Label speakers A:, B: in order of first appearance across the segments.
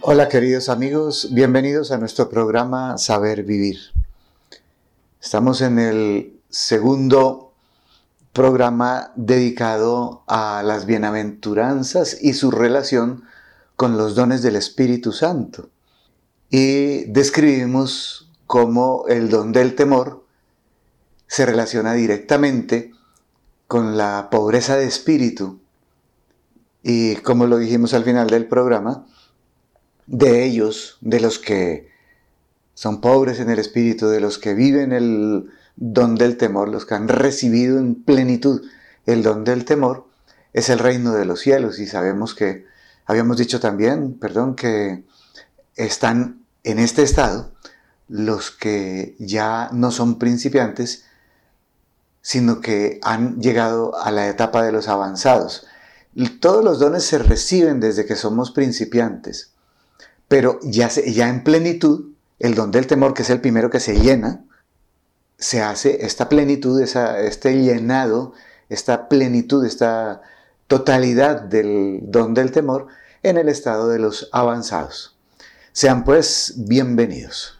A: Hola queridos amigos, bienvenidos a nuestro programa Saber Vivir. Estamos en el segundo programa dedicado a las bienaventuranzas y su relación con los dones del Espíritu Santo. Y describimos cómo el don del temor se relaciona directamente con la pobreza de espíritu. Y como lo dijimos al final del programa, de ellos, de los que son pobres en el espíritu, de los que viven el don del temor, los que han recibido en plenitud el don del temor, es el reino de los cielos. Y sabemos que, habíamos dicho también, perdón, que están en este estado los que ya no son principiantes, sino que han llegado a la etapa de los avanzados. Todos los dones se reciben desde que somos principiantes. Pero ya, ya en plenitud, el don del temor, que es el primero que se llena, se hace esta plenitud, este llenado, esta plenitud, esta totalidad del don del temor en el estado de los avanzados. Sean pues bienvenidos.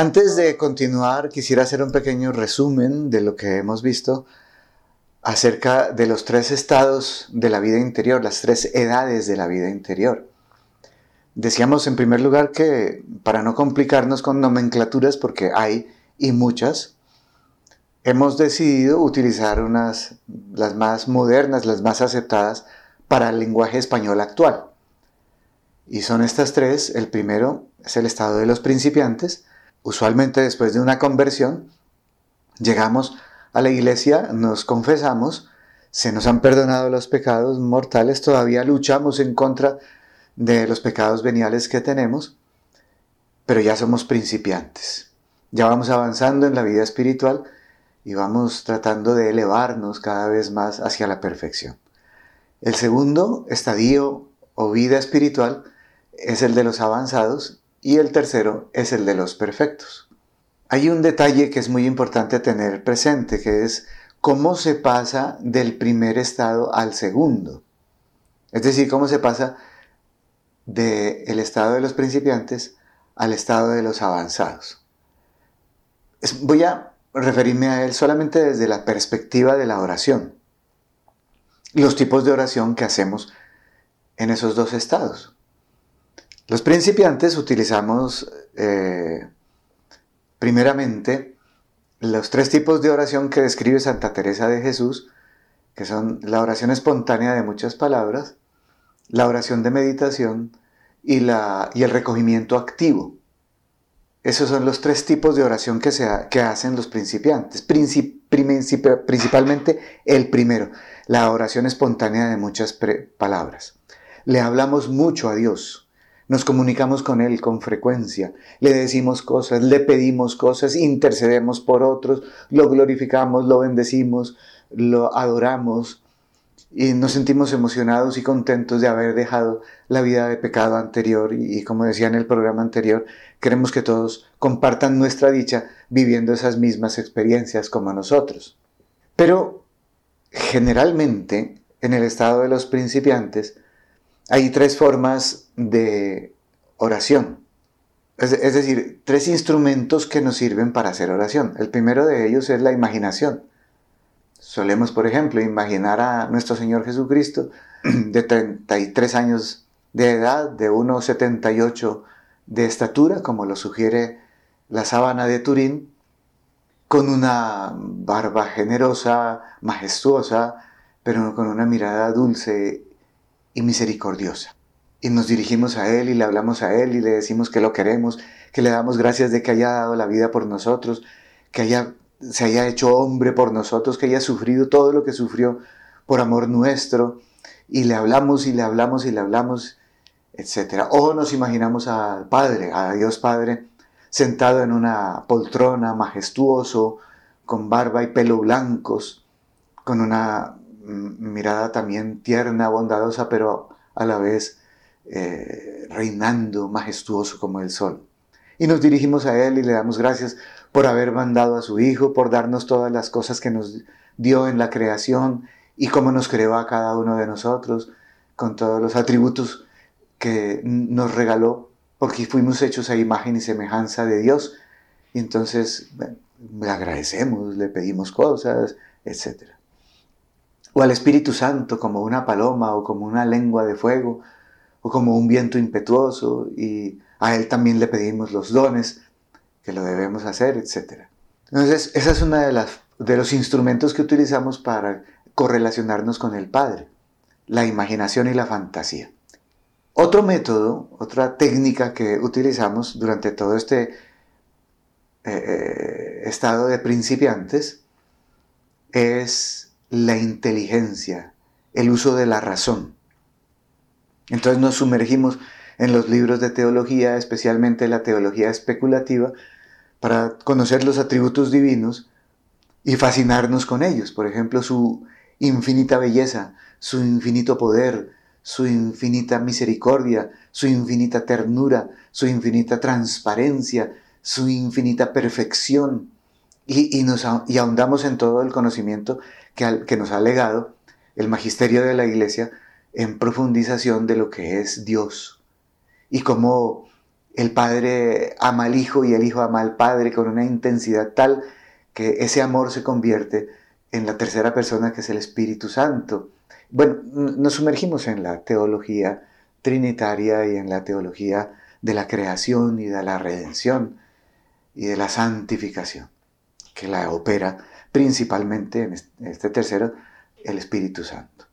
A: Antes de continuar, quisiera hacer un pequeño resumen de lo que hemos visto acerca de los tres estados de la vida interior, las tres edades de la vida interior. Decíamos en primer lugar que para no complicarnos con nomenclaturas, porque hay y muchas, hemos decidido utilizar unas, las más modernas, las más aceptadas para el lenguaje español actual. Y son estas tres. El primero es el estado de los principiantes, usualmente después de una conversión, llegamos a la iglesia, nos confesamos, se nos han perdonado los pecados mortales, todavía luchamos en contra de los pecados veniales que tenemos, pero ya somos principiantes. Ya vamos avanzando en la vida espiritual y vamos tratando de elevarnos cada vez más hacia la perfección. El segundo estadio o vida espiritual es el de los avanzados y el tercero es el de los perfectos. Hay un detalle que es muy importante tener presente, que es cómo se pasa del primer estado al segundo. Es decir, cómo se pasa del estado de los principiantes al estado de los avanzados. voy a referirme a él solamente desde la perspectiva de la oración. Los tipos de oración que hacemos en esos dos estados. Los principiantes utilizamos eh, primeramente los tres tipos de oración que describe Santa Teresa de Jesús, que son la oración espontánea de muchas palabras, la oración de meditación y, la, y el recogimiento activo. Esos son los tres tipos de oración que, se, que hacen los principiantes. principalmente el primero, la oración espontánea de muchas palabras. Le hablamos mucho a Dios nos comunicamos con Él con frecuencia, le decimos cosas, le pedimos cosas, intercedemos por otros, lo glorificamos, lo bendecimos, lo adoramos y nos sentimos emocionados y contentos de haber dejado la vida de pecado anterior y, como decía en el programa anterior, queremos que todos compartan nuestra dicha viviendo esas mismas experiencias como nosotros. Pero generalmente en el estado de los principiantes, hay tres formas de oración. Es, decir, tres instrumentos que nos sirven para hacer oración. El primero de ellos es la imaginación. Solemos, por ejemplo, imaginar a nuestro Señor Jesucristo de 33 años de edad, de 1,78 de estatura, como lo sugiere la sábana de Turín, con una barba generosa, majestuosa, pero con una mirada dulce y misericordiosa. Y nos dirigimos a Él y le hablamos a Él y le decimos que lo queremos, que le damos gracias de que haya dado la vida por nosotros, que haya, se haya hecho hombre por nosotros, que haya sufrido todo lo que sufrió por amor nuestro. Y le hablamos y le hablamos y le hablamos, etc. O nos imaginamos al Padre, a Dios Padre, sentado en una poltrona, majestuoso, con barba y pelo blancos, con una mirada también tierna, bondadosa, pero a la vez eh, reinando, majestuoso como el sol. Y nos dirigimos a Él y le damos gracias por haber mandado a su Hijo, por darnos todas las cosas que nos dio en la creación y cómo nos creó a cada uno de nosotros, con todos los atributos que nos regaló, porque fuimos hechos a imagen y semejanza de Dios. Y entonces le agradecemos, le pedimos cosas, etc. O al Espíritu Santo como una paloma o como una lengua de fuego o como un viento impetuoso y a Él también le pedimos los dones que lo debemos hacer, etc. Entonces, esa es una de, las, de los instrumentos que utilizamos para correlacionarnos con el Padre, la imaginación y la fantasía. Otro método, otra técnica que utilizamos durante todo este eh, eh, estado de principiantes es la inteligencia, el uso de la razón. Entonces nos sumergimos en los libros de teología, especialmente la teología especulativa, para conocer los atributos divinos y fascinarnos con ellos. Por ejemplo, su infinita belleza, su infinito poder, su infinita misericordia, su infinita ternura, su infinita transparencia, su infinita perfección. Y, nos, y ahondamos en todo el conocimiento que, nos ha legado el magisterio de la Iglesia en profundización de lo que es Dios y cómo el Padre ama al Hijo y el Hijo ama al Padre con una intensidad tal que ese amor se convierte en la tercera persona que es el Espíritu Santo. Bueno, nos sumergimos en la teología trinitaria y en la teología de la creación y de la redención y de la santificación, que la opera principalmente en este tercero, el Espíritu Santo.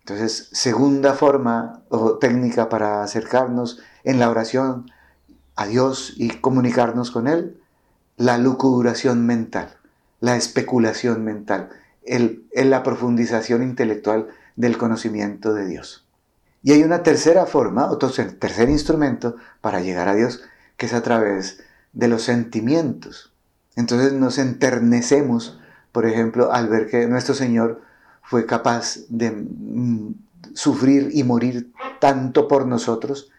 A: Entonces, segunda forma o técnica para acercarnos en la oración a Dios y comunicarnos con Él, la lucubración mental, la especulación mental, el, la profundización intelectual del conocimiento de Dios. Y hay una tercera forma, otro tercer instrumento para llegar a Dios, que es a través de los sentimientos. Entonces nos enternecemos, por ejemplo, al ver que nuestro Señor fue capaz de mm, sufrir y morir tanto por nosotros,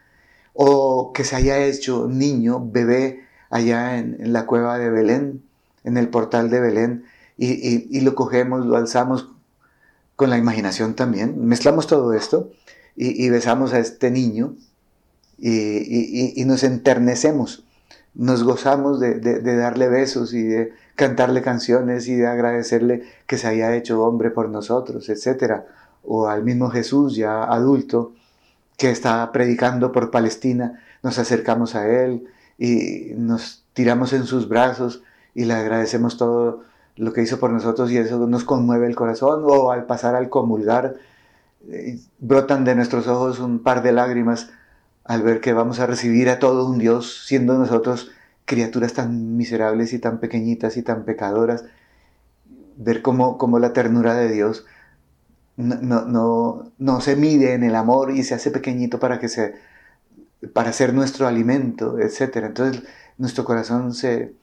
A: o que se haya hecho niño, bebé, allá en, la cueva de Belén, en el portal de Belén, y, lo cogemos, lo alzamos con la imaginación también, mezclamos todo esto y, besamos a este niño y, nos enternecemos, nos gozamos de darle besos y de cantarle canciones y de agradecerle que se haya hecho hombre por nosotros, etc. O al mismo Jesús ya adulto que está predicando por Palestina, nos acercamos a Él y nos tiramos en sus brazos y le agradecemos todo lo que hizo por nosotros y eso nos conmueve el corazón. O al pasar al comulgar, eh, brotan de nuestros ojos un par de lágrimas al ver que vamos a recibir a todo un Dios siendo nosotros criaturas tan miserables y tan pequeñitas y tan pecadoras, ver cómo, la ternura de Dios no, no, se mide en el amor y se hace pequeñito para que se para ser nuestro alimento, etc. Entonces nuestro corazón se,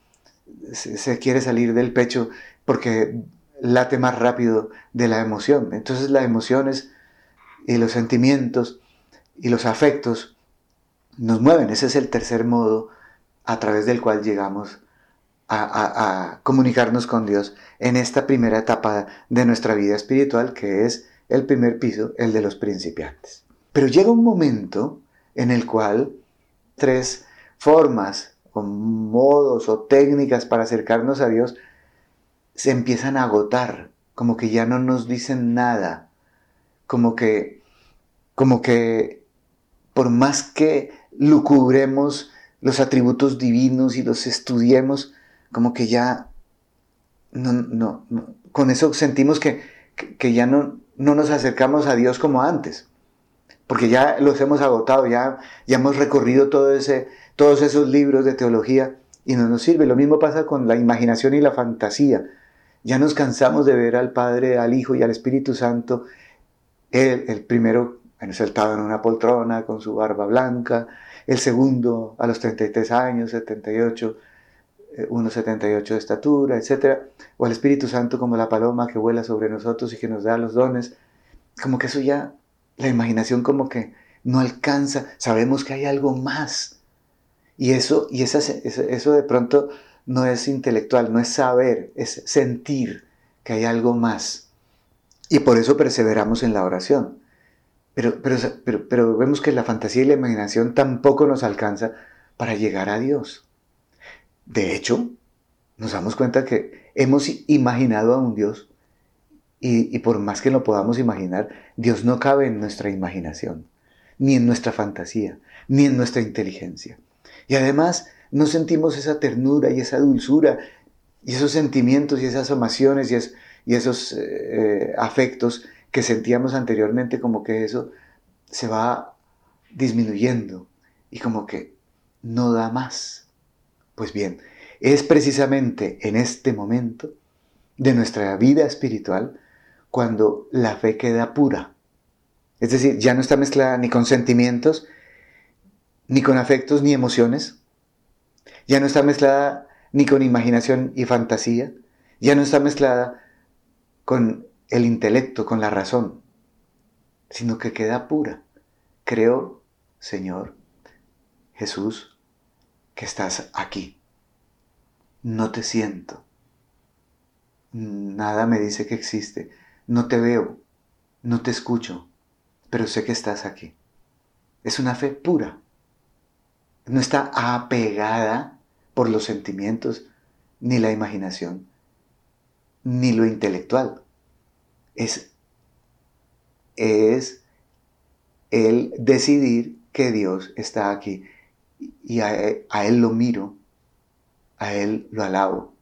A: se, quiere salir del pecho porque late más rápido de la emoción. Entonces las emociones y los sentimientos y los afectos nos mueven. Ese es el tercer modo a través del cual llegamos a, comunicarnos con Dios en esta primera etapa de nuestra vida espiritual, que es el primer piso, el de los principiantes. Pero llega un momento en el cual tres formas o modos o técnicas para acercarnos a Dios se empiezan a agotar, como que ya no nos dicen nada, como que, como que por más que lucubremos los atributos divinos y los estudiemos, como que ya no, no, con eso sentimos que, que, ya no, no nos acercamos a Dios como antes. porque ya los hemos agotado, ya, ya hemos recorrido todo ese, todos esos libros de teología y no nos sirve. Lo mismo pasa con la imaginación y la fantasía. Ya nos cansamos de ver al Padre, al Hijo y al Espíritu Santo, el, el primero sentado en una poltrona con su barba blanca, el segundo a los 33 años, 78, 1,78 eh, de estatura, etc. O al Espíritu Santo como la paloma que vuela sobre nosotros y que nos da los dones. Como que eso ya, la imaginación como que no alcanza, sabemos que hay algo más. Y eso, y esa, eso de pronto no es intelectual, no es saber, es sentir que hay algo más. Y por eso perseveramos en la oración. Pero, pero, pero, vemos que la fantasía y la imaginación tampoco nos alcanza para llegar a Dios. De hecho, nos damos cuenta que hemos imaginado a un Dios y, y, por más que lo podamos imaginar, Dios no cabe en nuestra imaginación, ni en nuestra fantasía, ni en nuestra inteligencia. Y además no sentimos esa ternura y esa dulzura y esos sentimientos y esas amaciones y, y esos eh, afectos que sentíamos anteriormente, como que eso se va disminuyendo y como que no da más. Pues bien, es precisamente en este momento de nuestra vida espiritual cuando la fe queda pura. Es decir, ya no está mezclada ni con sentimientos, ni con afectos, ni emociones. Ya no está mezclada ni con imaginación y fantasía. Ya no está mezclada con el intelecto, con la razón, sino que queda pura. Creo, Señor Jesús, que estás aquí. No te siento. Nada me dice que existe. No te veo. No te escucho. Pero sé que estás aquí. Es una fe pura. No está apegada por los sentimientos, ni la imaginación, ni lo intelectual es, es el decidir que Dios está aquí. Y a, a, Él lo miro, a Él lo alabo,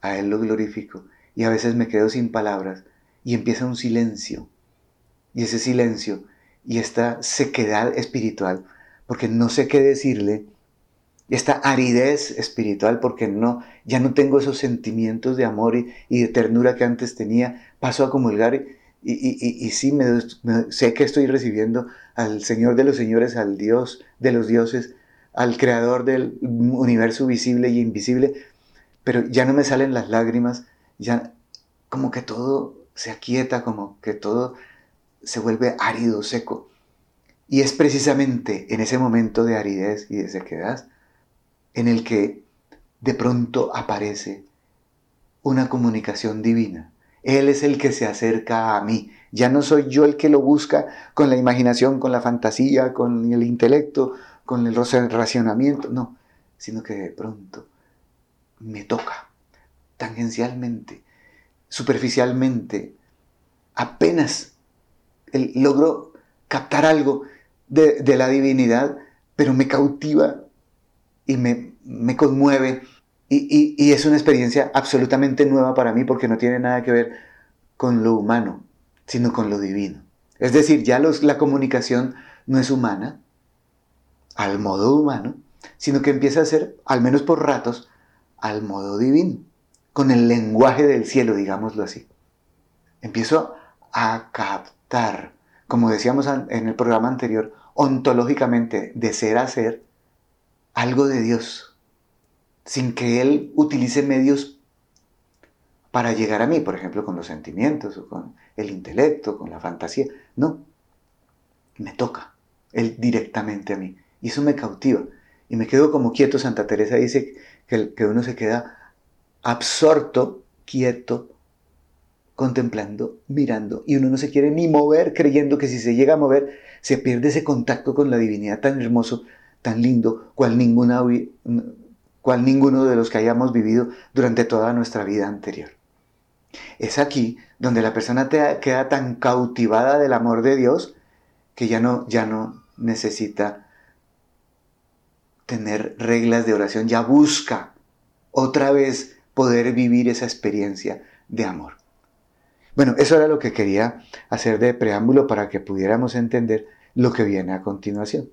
A: a Él lo glorifico. Y a veces me quedo sin palabras y empieza un silencio. Y ese silencio y esta sequedad espiritual, porque no sé qué decirle, esta aridez espiritual, porque no, ya no tengo esos sentimientos de amor y, de ternura que antes tenía, paso a comulgar y, y, sí me, sé que estoy recibiendo al Señor de los señores, al Dios de los dioses, al Creador del universo visible y invisible, pero ya no me salen las lágrimas, ya como que todo se aquieta, como que todo se vuelve árido, seco. Y es precisamente en ese momento de aridez y de sequedad en el que de pronto aparece una comunicación divina. Él es el que se acerca a mí. Ya no soy yo el que lo busca con la imaginación, con la fantasía, con el intelecto, con el racionamiento, no, sino que de pronto me toca tangencialmente, superficialmente, apenas logro captar algo de, de la divinidad, pero me cautiva y me, conmueve y, es una experiencia absolutamente nueva para mí porque no tiene nada que ver con lo humano, sino con lo divino. Es decir, ya los, la comunicación no es humana, al modo humano, sino que empieza a ser, al menos por ratos, al modo divino, con el lenguaje del cielo, digámoslo así. Empiezo a captar, como decíamos en el programa anterior, ontológicamente, de ser a ser, algo de Dios, sin que Él utilice medios para llegar a mí, por ejemplo, con los sentimientos o con el intelecto, con la fantasía. No, me toca Él directamente a mí. Y eso me cautiva. Y me quedo como quieto. Santa Teresa dice que, que uno se queda absorto, quieto, contemplando, mirando, y uno no se quiere ni mover creyendo que si se llega a mover se pierde ese contacto con la divinidad tan hermoso tan lindo cual, cual ninguno de los que hayamos vivido durante toda nuestra vida anterior. Es aquí donde la persona queda tan cautivada del amor de Dios que ya no, ya no necesita tener reglas de oración, ya busca otra vez poder vivir esa experiencia de amor. Bueno, eso era lo que quería hacer de preámbulo para que pudiéramos entender lo que viene a continuación.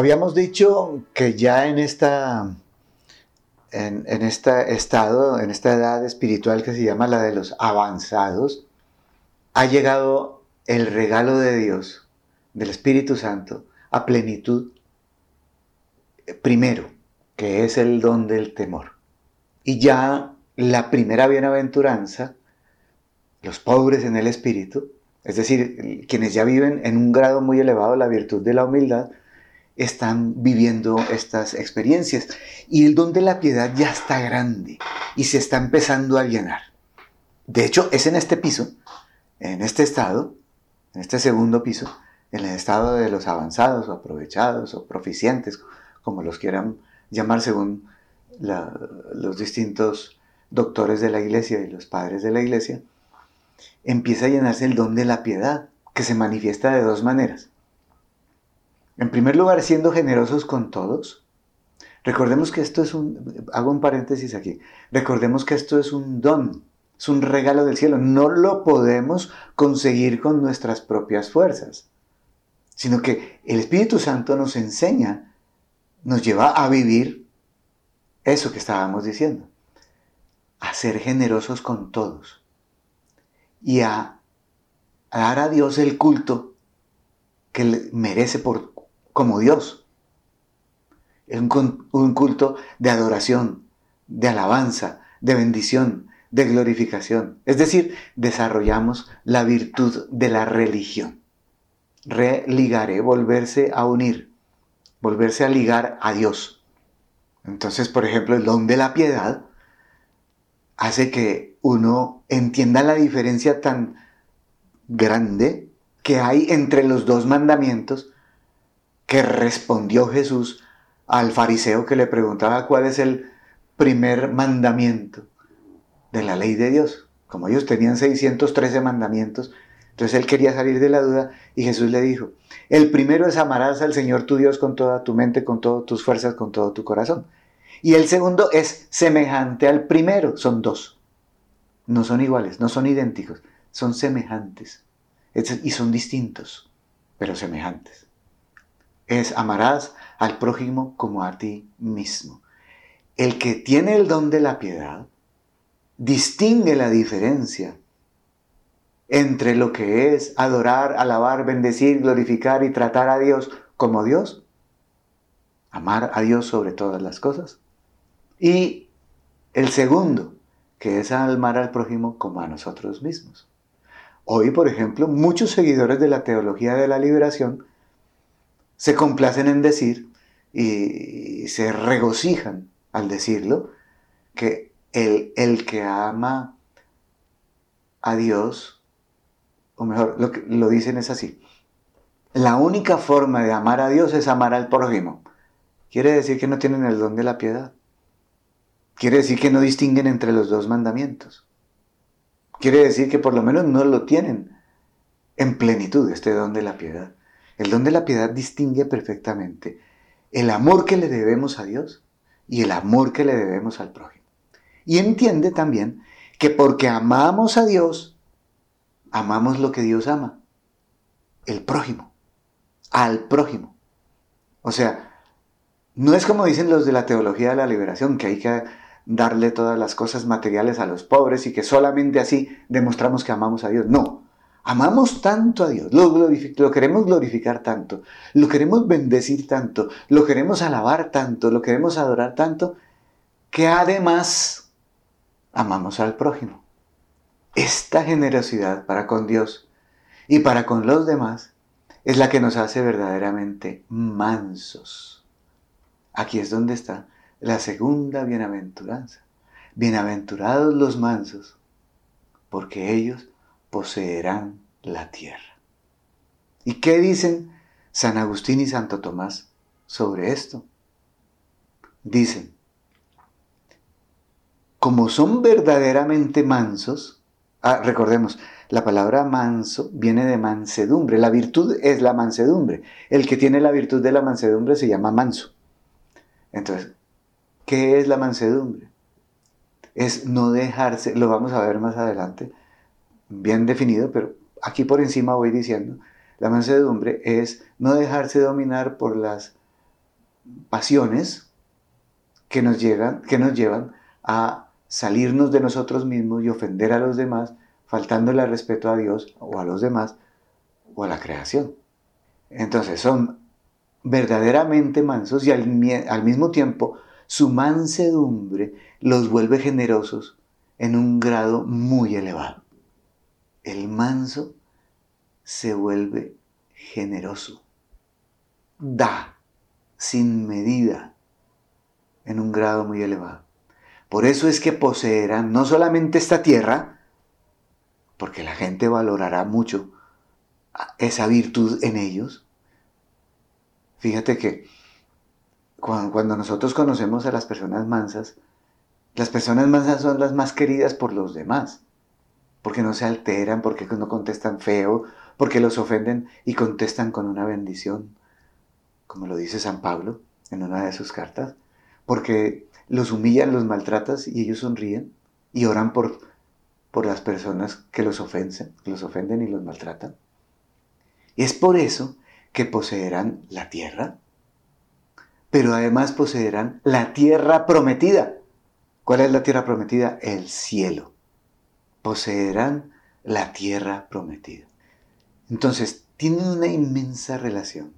A: Habíamos dicho que ya en esta, en, este estado, en esta edad espiritual que se llama la de los avanzados, ha llegado el regalo de Dios, del Espíritu Santo, a plenitud, primero, que es el don del temor. Y ya la primera bienaventuranza, los pobres en el Espíritu, es decir, quienes ya viven en un grado muy elevado la virtud de la humildad, están viviendo estas experiencias. Y el don de la piedad ya está grande y se está empezando a llenar. De hecho, es en este piso, en este estado, en este segundo piso, en el estado de los avanzados o aprovechados o proficientes, como los quieran llamar según los distintos doctores de la iglesia y los padres de la iglesia, empieza a llenarse el don de la piedad, que se manifiesta de dos maneras. En primer lugar, siendo generosos con todos. Recordemos que esto es un, hago un paréntesis aquí, recordemos que esto es un don, es un regalo del cielo, no lo podemos conseguir con nuestras propias fuerzas, sino que el Espíritu Santo nos enseña, nos lleva a vivir eso que estábamos diciendo, a ser generosos con todos y a, dar a Dios el culto que merece por como Dios. Es un, culto de adoración, de alabanza, de bendición, de glorificación. Es decir, desarrollamos la virtud de la religión. Religaré, volverse a unir, volverse a ligar a Dios. Entonces, por ejemplo, el don de la piedad hace que uno entienda la diferencia tan grande que hay entre los dos mandamientos que respondió Jesús al fariseo que le preguntaba cuál es el primer mandamiento de la ley de Dios. Como ellos tenían 613 mandamientos, entonces él quería salir de la duda y Jesús le dijo, el primero es amarás al Señor tu Dios con toda tu mente, con todas tus fuerzas, con todo tu corazón. Y el segundo es semejante al primero, son dos. No son iguales, no son idénticos, son semejantes. Y son distintos, pero semejantes es amarás al prójimo como a ti mismo. El que tiene el don de la piedad distingue la diferencia entre lo que es adorar, alabar, bendecir, glorificar y tratar a Dios como Dios, amar a Dios sobre todas las cosas, y el segundo, que es amar al prójimo como a nosotros mismos. Hoy, por ejemplo, muchos seguidores de la teología de la liberación se complacen en decir y se regocijan al decirlo, que el, el que ama a Dios, o mejor, lo, que, lo dicen es así, la única forma de amar a Dios es amar al prójimo. Quiere decir que no tienen el don de la piedad. Quiere decir que no distinguen entre los dos mandamientos. Quiere decir que por lo menos no lo tienen en plenitud este don de la piedad. El don de la piedad distingue perfectamente el amor que le debemos a Dios y el amor que le debemos al prójimo. Y entiende también que porque amamos a Dios, amamos lo que Dios ama, el prójimo, al prójimo. O sea, no es como dicen los de la teología de la liberación, que hay que darle todas las cosas materiales a los pobres y que solamente así demostramos que amamos a Dios. No, Amamos tanto a Dios, lo, queremos glorificar tanto, lo queremos bendecir tanto, lo queremos alabar tanto, lo queremos adorar tanto, que además amamos al prójimo. esta generosidad para con Dios y para con los demás es la que nos hace verdaderamente mansos. Aquí es donde está la segunda bienaventuranza. Bienaventurados los mansos, porque ellos poseerán la tierra. ¿Y qué dicen San Agustín y Santo Tomás sobre esto? Dicen, como son verdaderamente mansos, ah, recordemos, la palabra manso viene de mansedumbre, la virtud es la mansedumbre, el que tiene la virtud de la mansedumbre se llama manso. Entonces, ¿qué es la mansedumbre? Es no dejarse, lo vamos a ver más adelante, bien definido, pero aquí por encima voy diciendo, la mansedumbre es no dejarse dominar por las pasiones que nos, llegan, que nos llevan a salirnos de nosotros mismos y ofender a los demás, faltándole respeto a Dios o a los demás o a la creación. Entonces son verdaderamente mansos y al, al mismo tiempo su mansedumbre los vuelve generosos en un grado muy elevado. El manso se vuelve generoso, da sin medida en un grado muy elevado. Por eso es que poseerán no solamente esta tierra, porque la gente valorará mucho esa virtud en ellos. Fíjate que cuando, nosotros conocemos a las personas mansas, las personas mansas son las más queridas por los demás, porque no se alteran, porque no contestan feo, porque los ofenden y contestan con una bendición, como lo dice San Pablo en una de sus cartas, porque los humillan, los maltratas y ellos sonríen y oran por, por las personas que los, ofenden, los ofenden y los maltratan. Es por eso que poseerán la tierra, pero además poseerán la tierra prometida. ¿Cuál es la tierra prometida? El cielo. Poseerán la tierra prometida. Entonces, tienen una inmensa relación,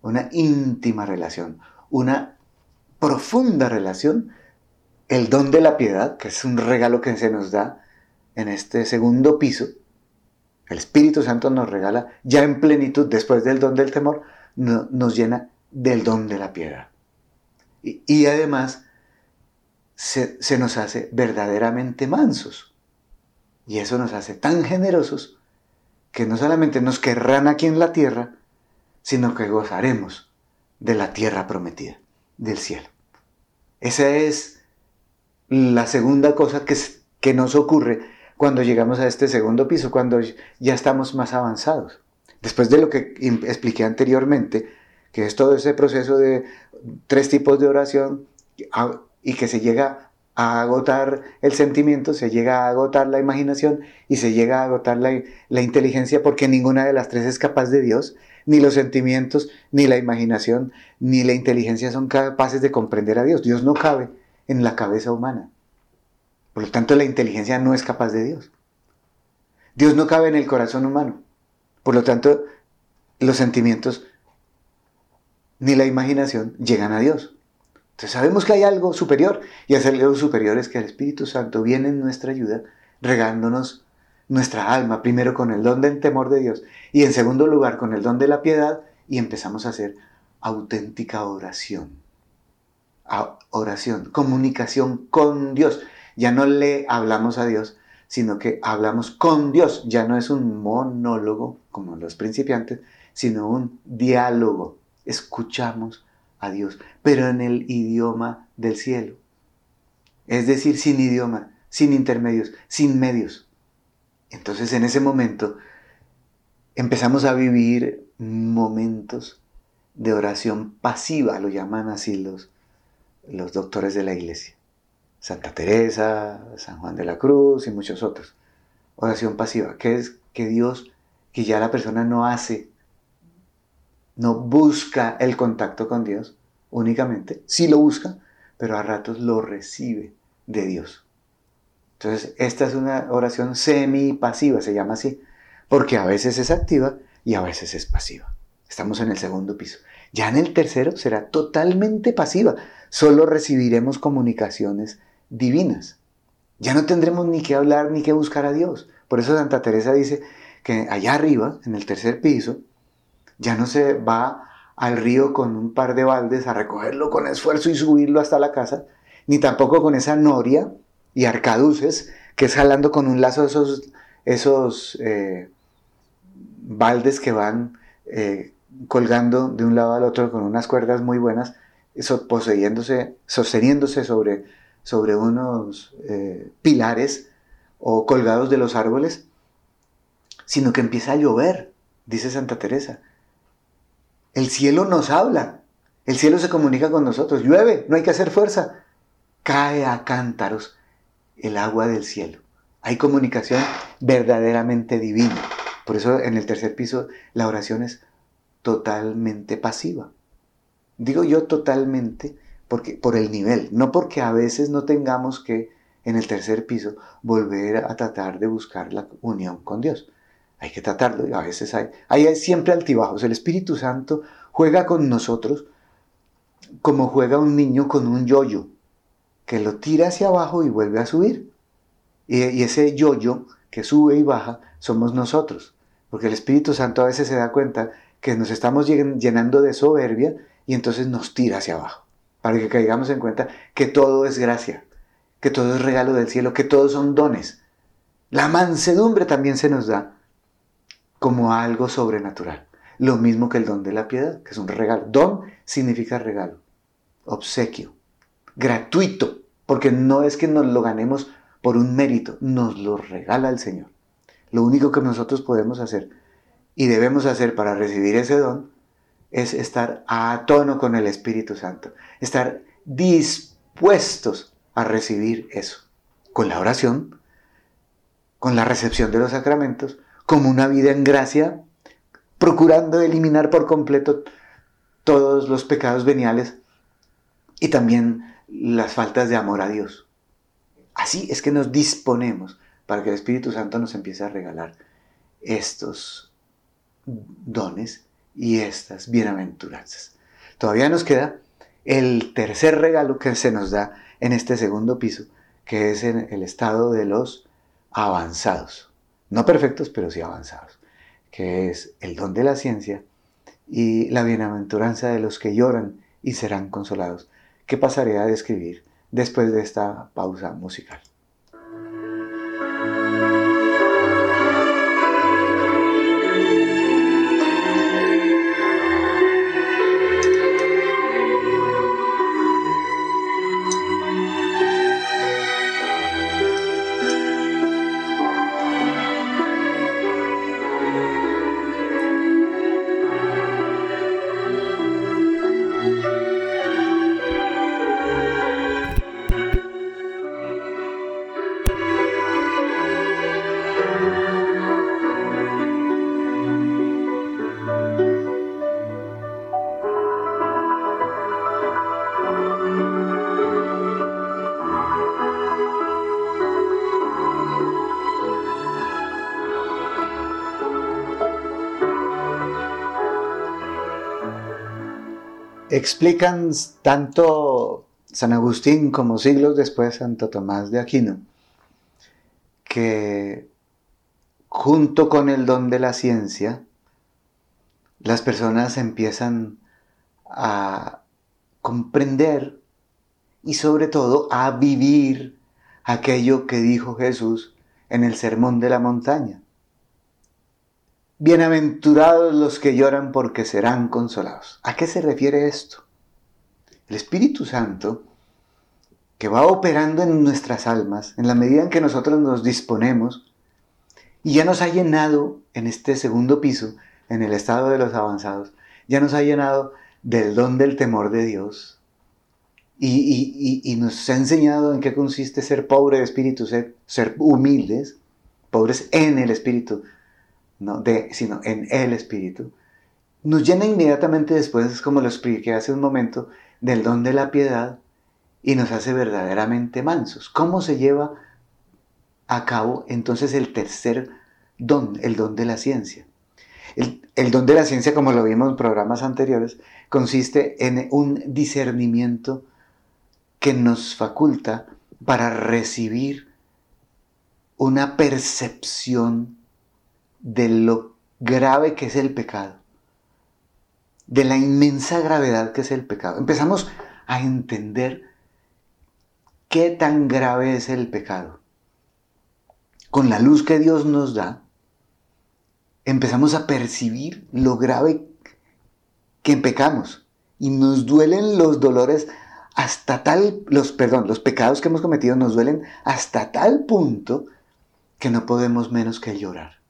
A: una íntima relación, una profunda relación, el don de la piedad, que es un regalo que se nos da en este segundo piso. El Espíritu Santo nos regala ya en plenitud, después del don del temor, nos llena del don de la piedad. Y, además se, se nos hace verdaderamente mansos. Y eso nos hace tan generosos que no solamente nos querrán aquí en la tierra, sino que gozaremos de la tierra prometida, del cielo. Esa es la segunda cosa que, que nos ocurre cuando llegamos a este segundo piso, cuando ya estamos más avanzados. Después de lo que expliqué anteriormente, que es todo ese proceso de tres tipos de oración y que se llega a agotar el sentimiento, se llega a agotar la imaginación y se llega a agotar la, la, inteligencia porque ninguna de las tres es capaz de Dios, ni los sentimientos, ni la imaginación, ni la inteligencia son capaces de comprender a Dios. Dios no cabe en la cabeza humana. Por lo tanto, la inteligencia no es capaz de Dios. Dios no cabe en el corazón humano. Por lo tanto, los sentimientos ni la imaginación llegan a Dios. Sabemos que hay algo superior y ese algo superior es que el Espíritu Santo viene en nuestra ayuda regándonos nuestra alma, primero con el don del temor de Dios y en segundo lugar con el don de la piedad y empezamos a hacer auténtica oración. oración, comunicación con Dios. Ya no le hablamos a Dios, sino que hablamos con Dios. Ya no es un monólogo como los principiantes, sino un diálogo. Escuchamos a Dios, pero en el idioma del cielo. Es decir, sin idioma, sin intermedios, sin medios. Entonces en ese momento empezamos a vivir momentos de oración pasiva, lo llaman así los, los doctores de la iglesia. Santa Teresa, San Juan de la Cruz y muchos otros. Oración pasiva, que es que Dios, que ya la persona no hace no busca el contacto con Dios únicamente, sí lo busca, pero a ratos lo recibe de Dios. Entonces, esta es una oración semi-pasiva, se llama así, porque a veces es activa y a veces es pasiva. Estamos en el segundo piso. Ya en el tercero será totalmente pasiva. Solo recibiremos comunicaciones divinas. Ya no tendremos ni que hablar ni que buscar a Dios. Por eso Santa Teresa dice que allá arriba, en el tercer piso, ya no se va al río con un par de baldes a recogerlo con esfuerzo y subirlo hasta la casa, ni tampoco con esa noria y arcaduces que es jalando con un lazo esos, esos eh, baldes que van eh, colgando de un lado al otro con unas cuerdas muy buenas, poseyéndose, sosteniéndose sobre, sobre unos eh, pilares o colgados de los árboles, sino que empieza a llover, dice Santa Teresa. El cielo nos habla, el cielo se comunica con nosotros, llueve, no hay que hacer fuerza, cae a cántaros el agua del cielo. Hay comunicación verdaderamente divina. Por eso en el tercer piso la oración es totalmente pasiva. Digo yo totalmente porque, por el nivel, no porque a veces no tengamos que en el tercer piso volver a tratar de buscar la unión con Dios. Hay que tratarlo y a veces hay, hay siempre altibajos. El Espíritu Santo juega con nosotros como juega un niño con un yoyo, que lo tira hacia abajo y vuelve a subir. Y, y ese yoyo que sube y baja somos nosotros, porque el Espíritu Santo a veces se da cuenta que nos estamos llenando de soberbia y entonces nos tira hacia abajo, para que caigamos en cuenta que todo es gracia, que todo es regalo del cielo, que todos son dones. La mansedumbre también se nos da como algo sobrenatural. Lo mismo que el don de la piedad, que es un regalo. Don significa regalo, obsequio, gratuito, porque no es que nos lo ganemos por un mérito, nos lo regala el Señor. Lo único que nosotros podemos hacer y debemos hacer para recibir ese don es estar a tono con el Espíritu Santo, estar dispuestos a recibir eso, con la oración, con la recepción de los sacramentos, como una vida en gracia, procurando eliminar por completo todos los pecados veniales y también las faltas de amor a Dios. Así es que nos disponemos para que el Espíritu Santo nos empiece a regalar estos dones y estas bienaventuranzas. Todavía nos queda el tercer regalo que se nos da en este segundo piso, que es en el estado de los avanzados. No perfectos, pero sí avanzados, que es el don de la ciencia y la bienaventuranza de los que lloran y serán consolados, que pasaré a describir después de esta pausa musical. Explican tanto San Agustín como siglos después Santo Tomás de Aquino que junto con el don de la ciencia, las personas empiezan a comprender y sobre todo a vivir aquello que dijo Jesús en el Sermón de la Montaña. Bienaventurados los que lloran porque serán consolados. ¿A qué se refiere esto? El Espíritu Santo, que va operando en nuestras almas, en la medida en que nosotros nos disponemos, y ya nos ha llenado en este segundo piso, en el estado de los avanzados, ya nos ha llenado del don del temor de Dios, y, nos ha enseñado en qué consiste ser pobre de espíritu, ser, ser humildes, pobres en el espíritu, no de, sino en el Espíritu, nos llena inmediatamente después, como lo expliqué hace un momento, del don de la piedad y nos hace verdaderamente mansos. ¿Cómo se lleva a cabo entonces el tercer don, el don de la ciencia? El, el, don de la ciencia, como lo vimos en programas anteriores, consiste en un discernimiento que nos faculta para recibir una percepción de lo grave que es el pecado, de la inmensa gravedad que es el pecado. Empezamos a entender qué tan grave es el pecado. Con la luz que Dios nos da, empezamos a percibir lo grave que pecamos y nos duelen los dolores hasta tal, los, perdón, los pecados que hemos cometido nos duelen hasta tal punto que no podemos menos que llorar.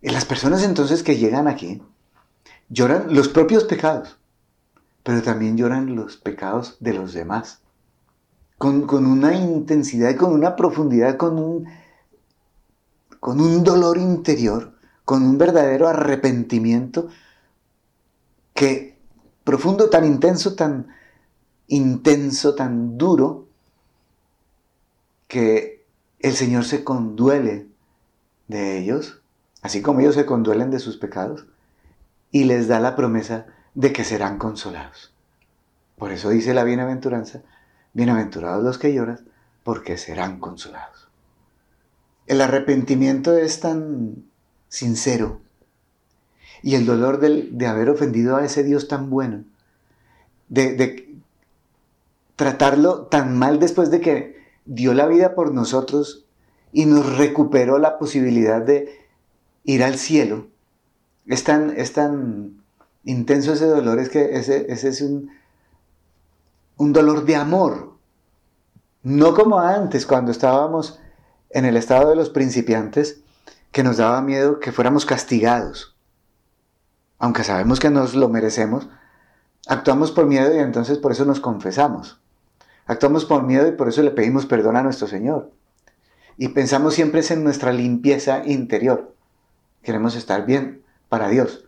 A: Las personas entonces que llegan aquí lloran los propios pecados, pero también lloran los pecados de los demás. Con, con una intensidad, con una profundidad, con un, con un dolor interior, con un verdadero arrepentimiento que profundo, tan intenso, tan intenso, tan duro, que el Señor se conduele de ellos, así como ellos se conduelen de sus pecados, y les da la promesa de que serán consolados. Por eso dice la bienaventuranza, bienaventurados los que lloran, porque serán consolados. El arrepentimiento es tan sincero y el dolor de, haber ofendido a ese Dios tan bueno, de tratarlo tan mal después de que dio la vida por nosotros y nos recuperó la posibilidad de ir al cielo. Es tan, es tan intenso ese dolor, es que ese, es un, un dolor de amor. No como antes, cuando estábamos en el estado de los principiantes, que nos daba miedo que fuéramos castigados. Aunque sabemos que nos lo merecemos, actuamos por miedo y entonces por eso nos confesamos. Actuamos por miedo y por eso le pedimos perdón a nuestro Señor. Y pensamos siempre en nuestra limpieza interior. Queremos estar bien para Dios.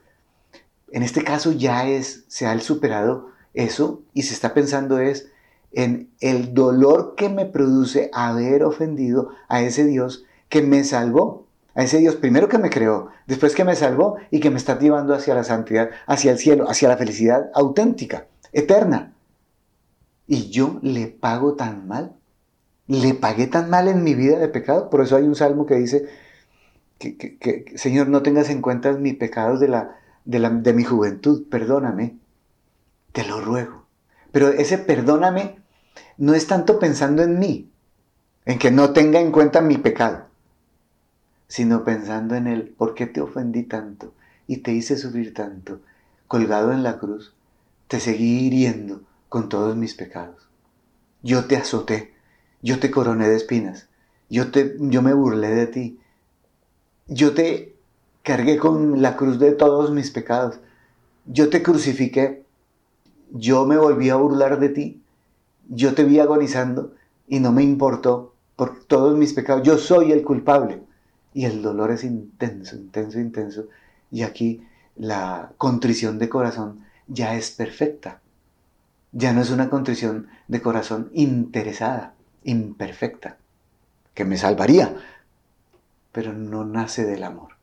A: En este caso ya es, se ha superado eso y se está pensando es en el dolor que me produce haber ofendido a ese Dios que me salvó. A ese Dios primero que me creó, después que me salvó y que me está llevando hacia la santidad, hacia el cielo, hacia la felicidad auténtica, eterna y yo le pago tan mal. Le pagué tan mal en mi vida de pecado. Por eso hay un salmo que dice, que, Señor, no tengas en cuenta mis pecados de, la, de, la, de mi juventud, perdóname. Te lo ruego. Pero ese perdóname no es tanto pensando en mí, en que no tenga en cuenta mi pecado, sino pensando en el por qué te ofendí tanto y te hice sufrir tanto. Colgado en la cruz, te seguí hiriendo, con todos mis pecados. Yo te azoté, yo te coroné de espinas, yo, te, yo me burlé de ti, yo te cargué con la cruz de todos mis pecados, yo te crucifiqué, yo me volví a burlar de ti, yo te vi agonizando y no me importó por todos mis pecados, yo soy el culpable. Y el dolor es intenso, intenso, intenso. Y aquí la contrición de corazón ya es perfecta. Ya no es una contrición de corazón interesada, imperfecta, que me salvaría, pero no nace del amor,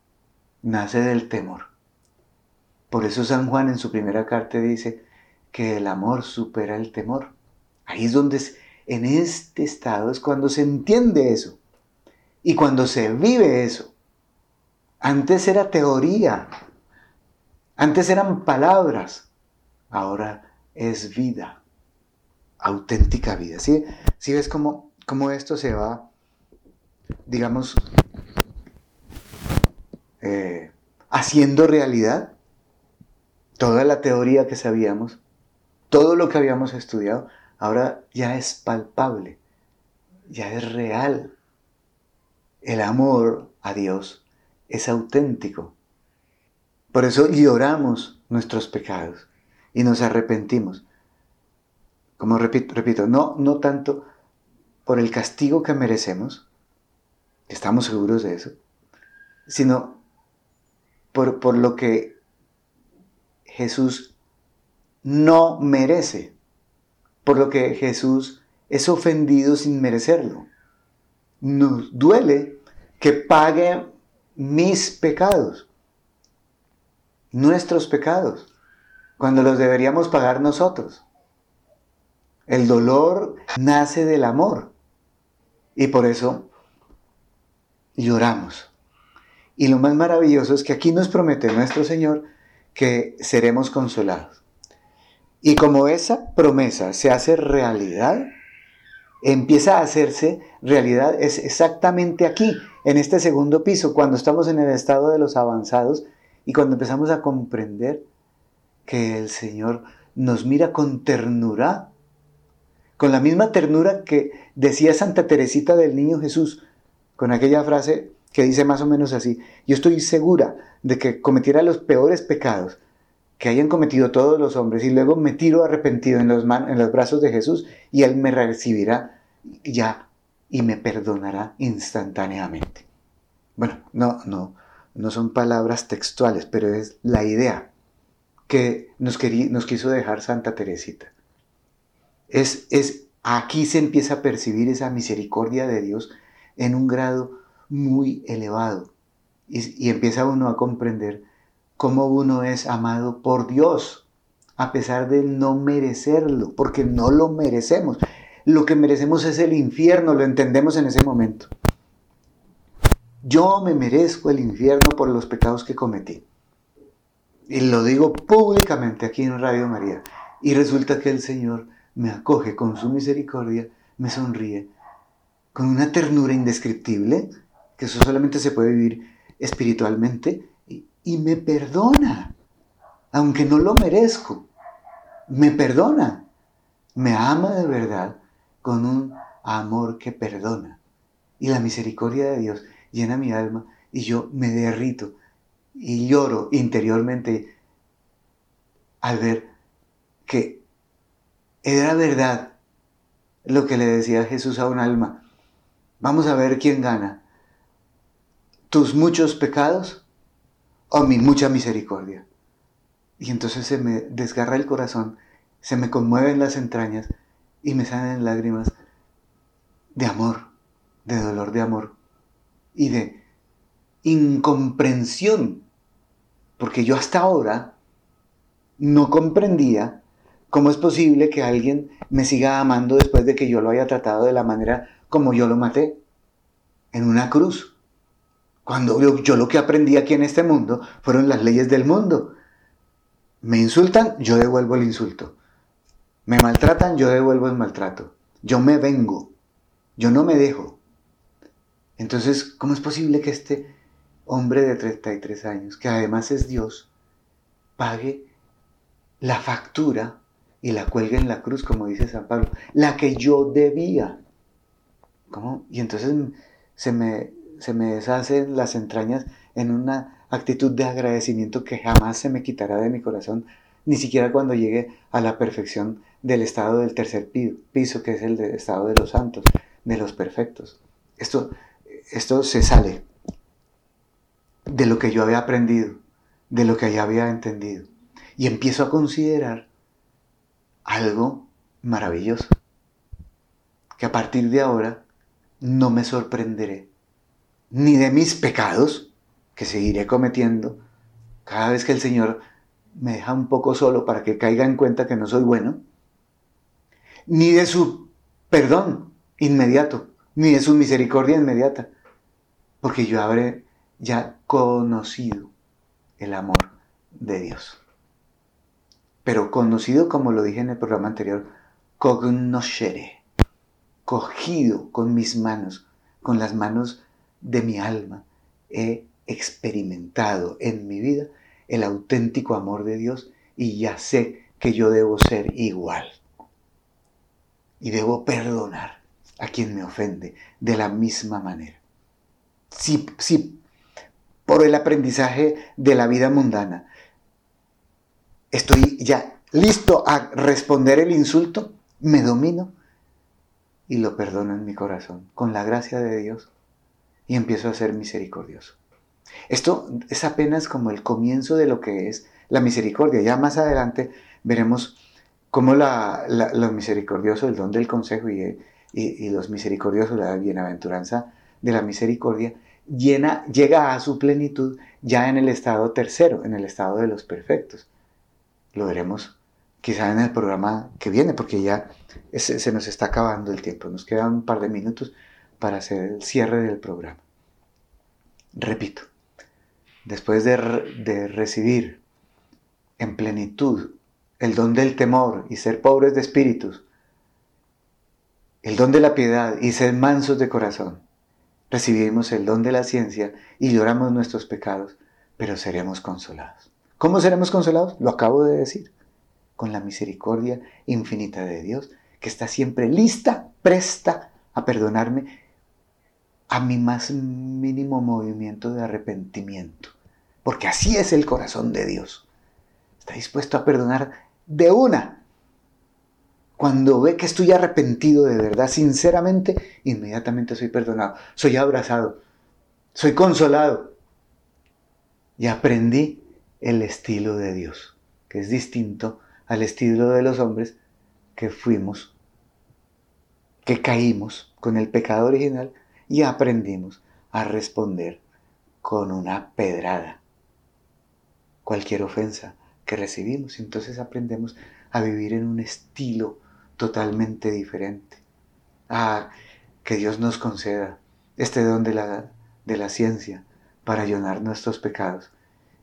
A: nace del temor. Por eso San Juan en su primera carta dice que el amor supera el temor. Ahí es donde, en este estado es cuando se entiende eso y cuando se vive eso. Antes era teoría, antes eran palabras, ahora es vida, auténtica vida. ¿Sí, ves cómo, cómo, esto se va, digamos, eh, haciendo realidad? Toda la teoría que sabíamos, todo lo que habíamos estudiado, ahora ya es palpable, ya es real. El amor a Dios es auténtico. Por eso lloramos nuestros pecados y nos arrepentimos. Como repito, repito, no, no tanto por el castigo que merecemos, estamos seguros de eso, sino por, por lo que Jesús no merece, por lo que Jesús es ofendido sin merecerlo. Nos duele que pague mis pecados, nuestros pecados cuando los deberíamos pagar nosotros. El dolor nace del amor. Y por eso lloramos. Y lo más maravilloso es que aquí nos promete nuestro Señor que seremos consolados. Y como esa promesa se hace realidad, empieza a hacerse realidad, es exactamente aquí, en este segundo piso, cuando estamos en el estado de los avanzados y cuando empezamos a comprender que el Señor nos mira con ternura, con la misma ternura que decía Santa Teresita del Niño Jesús, con aquella frase que dice más o menos así, yo estoy segura de que cometiera los peores pecados que hayan cometido todos los hombres y luego me tiro arrepentido en los, en los brazos de Jesús y Él me recibirá ya y me perdonará instantáneamente. Bueno, no, no, no son palabras textuales, pero es la idea que nos, nos quiso dejar Santa Teresita. Es, es, aquí se empieza a percibir esa misericordia de Dios en un grado muy elevado. Y, y empieza uno a comprender cómo uno es amado por Dios, a pesar de no merecerlo, porque no lo merecemos. Lo que merecemos es el infierno, lo entendemos en ese momento. Yo me merezco el infierno por los pecados que cometí. Y lo digo públicamente aquí en Radio María. Y resulta que el Señor me acoge con su misericordia, me sonríe, con una ternura indescriptible, que eso solamente se puede vivir espiritualmente, y, me perdona, aunque no lo merezco. Me perdona, me ama de verdad con un amor que perdona. Y la misericordia de Dios llena mi alma y yo me derrito y lloro interiormente al ver que era verdad lo que le decía Jesús a un alma. Vamos a ver quién gana. ¿Tus muchos pecados o mi mucha misericordia? Y entonces se me desgarra el corazón, se me conmueven las entrañas y me salen lágrimas de amor, de dolor de amor y de incomprensión porque yo hasta ahora no comprendía cómo es posible que alguien me siga amando después de que yo lo haya tratado de la manera como yo lo maté, en una cruz. Cuando yo, lo que aprendí aquí en este mundo fueron las leyes del mundo. Me insultan, yo devuelvo el insulto. Me maltratan, yo devuelvo el maltrato. Yo me vengo. Yo no me dejo. Entonces, ¿cómo es posible que este hombre de 33 años, que además es Dios, pague la factura y la cuelgue en la cruz, como dice San Pablo, la que yo debía. ¿Cómo? Y entonces se me, se me deshacen las entrañas en una actitud de agradecimiento que jamás se me quitará de mi corazón, ni siquiera cuando llegue a la perfección del estado del tercer piso, que es el estado de los santos, de los perfectos. Esto, esto se sale de lo que yo había aprendido, de lo que ya había entendido. Y empiezo a considerar algo maravilloso, que a partir de ahora no me sorprenderé ni de mis pecados, que seguiré cometiendo cada vez que el Señor me deja un poco solo para que caiga en cuenta que no soy bueno, ni de su perdón inmediato, ni de su misericordia inmediata, porque yo habré ya conocido el amor de Dios. Pero conocido, como lo dije en el programa anterior, cognoscere, cogido con mis manos, con las manos de mi alma, he experimentado en mi vida el auténtico amor de Dios y ya sé que yo debo ser igual. Y debo perdonar a quien me ofende de la misma manera. Si, si por el aprendizaje de la vida mundana. Estoy ya listo a responder el insulto, me domino y lo perdono en mi corazón, con la gracia de Dios, y empiezo a ser misericordioso. Esto es apenas como el comienzo de lo que es la misericordia. Ya más adelante veremos cómo la, lo misericordioso, el don del consejo y, y los misericordiosos, la bienaventuranza de la misericordia, llega a su plenitud ya en el estado tercero, en el estado de los perfectos. Lo veremos quizá en el programa que viene, porque ya se, nos está acabando el tiempo. Nos quedan un par de minutos para hacer el cierre del programa. Repito, después de, recibir en plenitud el don del temor y ser pobres de espíritus, el don de la piedad y ser mansos de corazón, recibimos el don de la ciencia y lloramos nuestros pecados, pero seremos consolados. ¿Cómo seremos consolados? Lo acabo de decir, con la misericordia infinita de Dios, que está siempre lista, presta a perdonarme a mi más mínimo movimiento de arrepentimiento. Porque así es el corazón de Dios. Está dispuesto a perdonar de una. Cuando ve que estoy arrepentido de verdad, sinceramente, inmediatamente soy perdonado, soy abrazado, soy consolado. Y aprendí el estilo de Dios, que es distinto al estilo de los hombres que fuimos, que caímos con el pecado original y aprendimos a responder con una pedrada. Cualquier ofensa que recibimos, entonces aprendemos a vivir en un estilo totalmente diferente. A que Dios nos conceda este don de la, de la ciencia para llenar nuestros pecados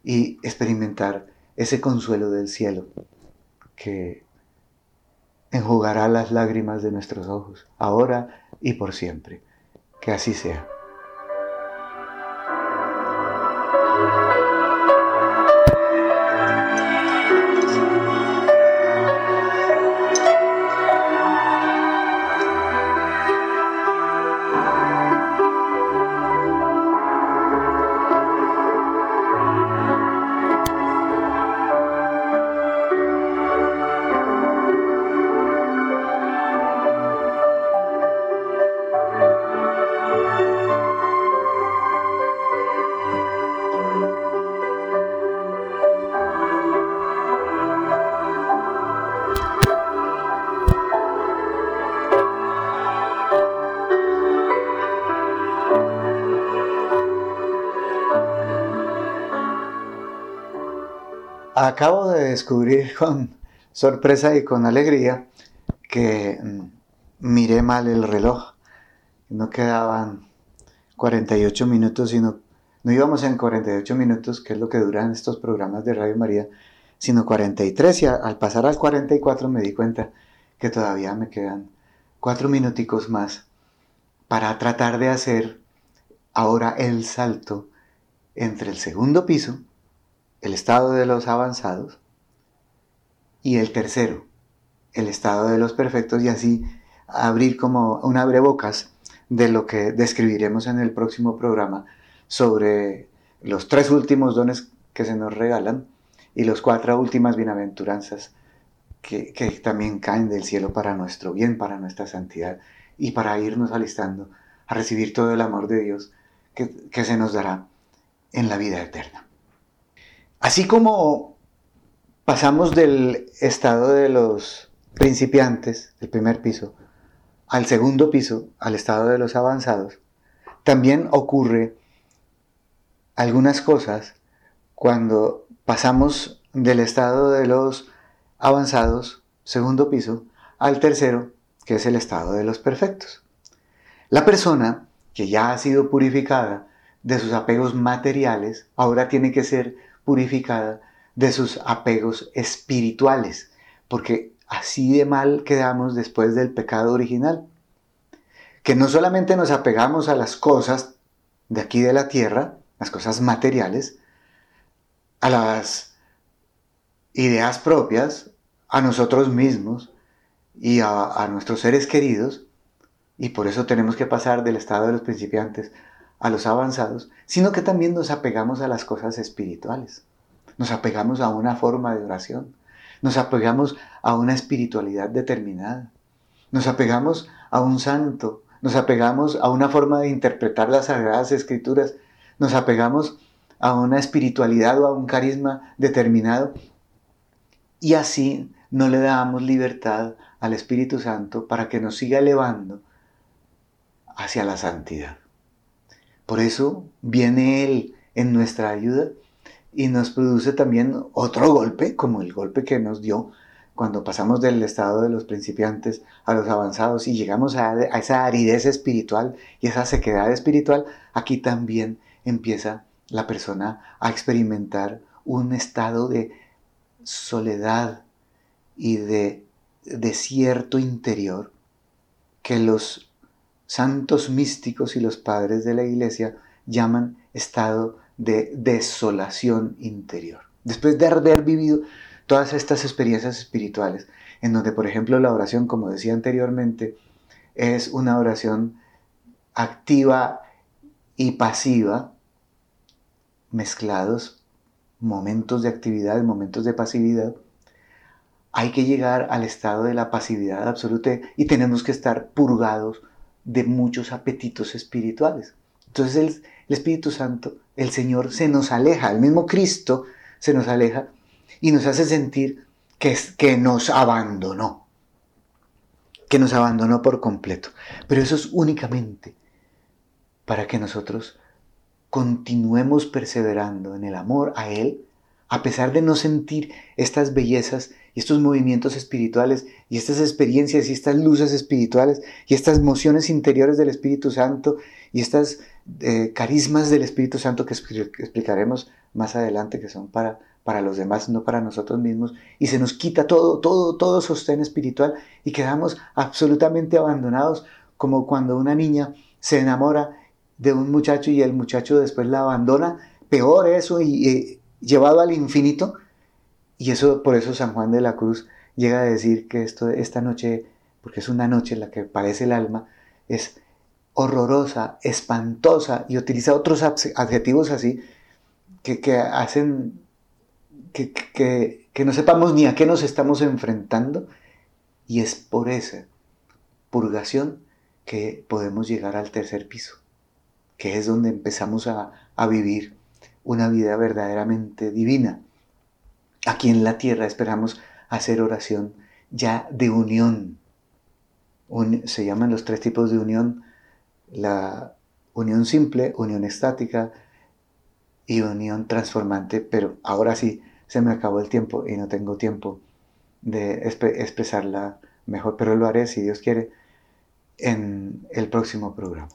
A: y experimentar ese consuelo del cielo que enjugará las lágrimas de nuestros ojos, ahora y por siempre. Que así sea. Acabo de descubrir con sorpresa y con alegría que mm, miré mal el reloj. No quedaban 48 minutos, sino no íbamos en 48 minutos, que es lo que duran estos programas de Radio María, sino 43 y al pasar al 44 me di cuenta que todavía me quedan cuatro minuticos más para tratar de hacer ahora el salto entre el segundo piso el estado de los avanzados, y el tercero, el estado de los perfectos, y así abrir como un abrebocas de lo que describiremos en el próximo programa sobre los tres últimos dones que se nos regalan y los cuatro últimas bienaventuranzas que, también caen del cielo para nuestro bien, para nuestra santidad y para irnos alistando a recibir todo el amor de Dios que se nos dará en la vida eterna. Así como pasamos del estado de los principiantes, el primer piso, al segundo piso, al estado de los avanzados, también ocurre algunas cosas cuando pasamos del estado de los avanzados, segundo piso, al tercero, que es el estado de los perfectos. La persona que ya ha sido purificada de sus apegos materiales, ahora tiene que ser purificada de sus apegos espirituales, porque así de mal quedamos después del pecado original. Que no solamente nos apegamos a las cosas de aquí de la tierra, las cosas materiales, a las ideas propias, a nosotros mismos y a, a nuestros seres queridos, y por eso tenemos que pasar del estado de los principiantes a los avanzados, sino que también nos apegamos a las cosas espirituales. Nos apegamos a una forma de oración. Nos apegamos a una espiritualidad determinada. Nos apegamos a un santo. Nos apegamos a una forma de interpretar las sagradas escrituras. Nos apegamos a una espiritualidad o a un carisma determinado. Y así no le damos libertad al Espíritu Santo para que nos siga elevando hacia la santidad. Por eso viene Él en nuestra ayuda y nos produce también otro golpe, como el golpe que nos dio cuando pasamos del estado de los principiantes a los avanzados y llegamos a, esa aridez espiritual y esa sequedad espiritual, aquí también empieza la persona a experimentar un estado de soledad y de desierto interior que los santos místicos y los padres de la iglesia llaman estado de desolación interior. Después de haber vivido todas estas experiencias espirituales, en donde, por ejemplo, la oración, como decía anteriormente, es una oración activa y pasiva, mezclados, momentos de actividad, momentos de pasividad, hay que llegar al estado de la pasividad absoluta y tenemos que estar purgados de muchos apetitos espirituales. Entonces el, Espíritu Santo, el Señor, se nos aleja, el mismo Cristo se nos aleja y nos hace sentir que, es, que nos abandonó, que nos abandonó por completo. Pero eso es únicamente para que nosotros continuemos perseverando en el amor a Él, a pesar de no sentir estas bellezas y estos movimientos espirituales y estas experiencias y estas luces espirituales y estas emociones interiores del Espíritu Santo y estas eh, carismas del Espíritu Santo que explicaremos más adelante que son para, para los demás, no para nosotros mismos, y se nos quita todo, todo, todo sostén espiritual y quedamos absolutamente abandonados como cuando una niña se enamora de un muchacho y el muchacho después la abandona, peor eso y llevado al infinito, y eso por eso San Juan de la Cruz llega a decir que esto, esta noche, porque es una noche en la que parece el alma, es horrorosa, espantosa, y utiliza otros adjetivos así que, hacen que, que, que no sepamos ni a qué nos estamos enfrentando, y es por esa purgación que podemos llegar al tercer piso, que es donde empezamos a, a vivir una vida verdaderamente divina. Aquí en la tierra esperamos hacer oración ya de unión. se llaman los tres tipos de unión, la unión simple, unión estática y unión transformante, pero ahora sí se me acabó el tiempo y no tengo tiempo de expresarla mejor, pero lo haré si Dios quiere en el próximo programa.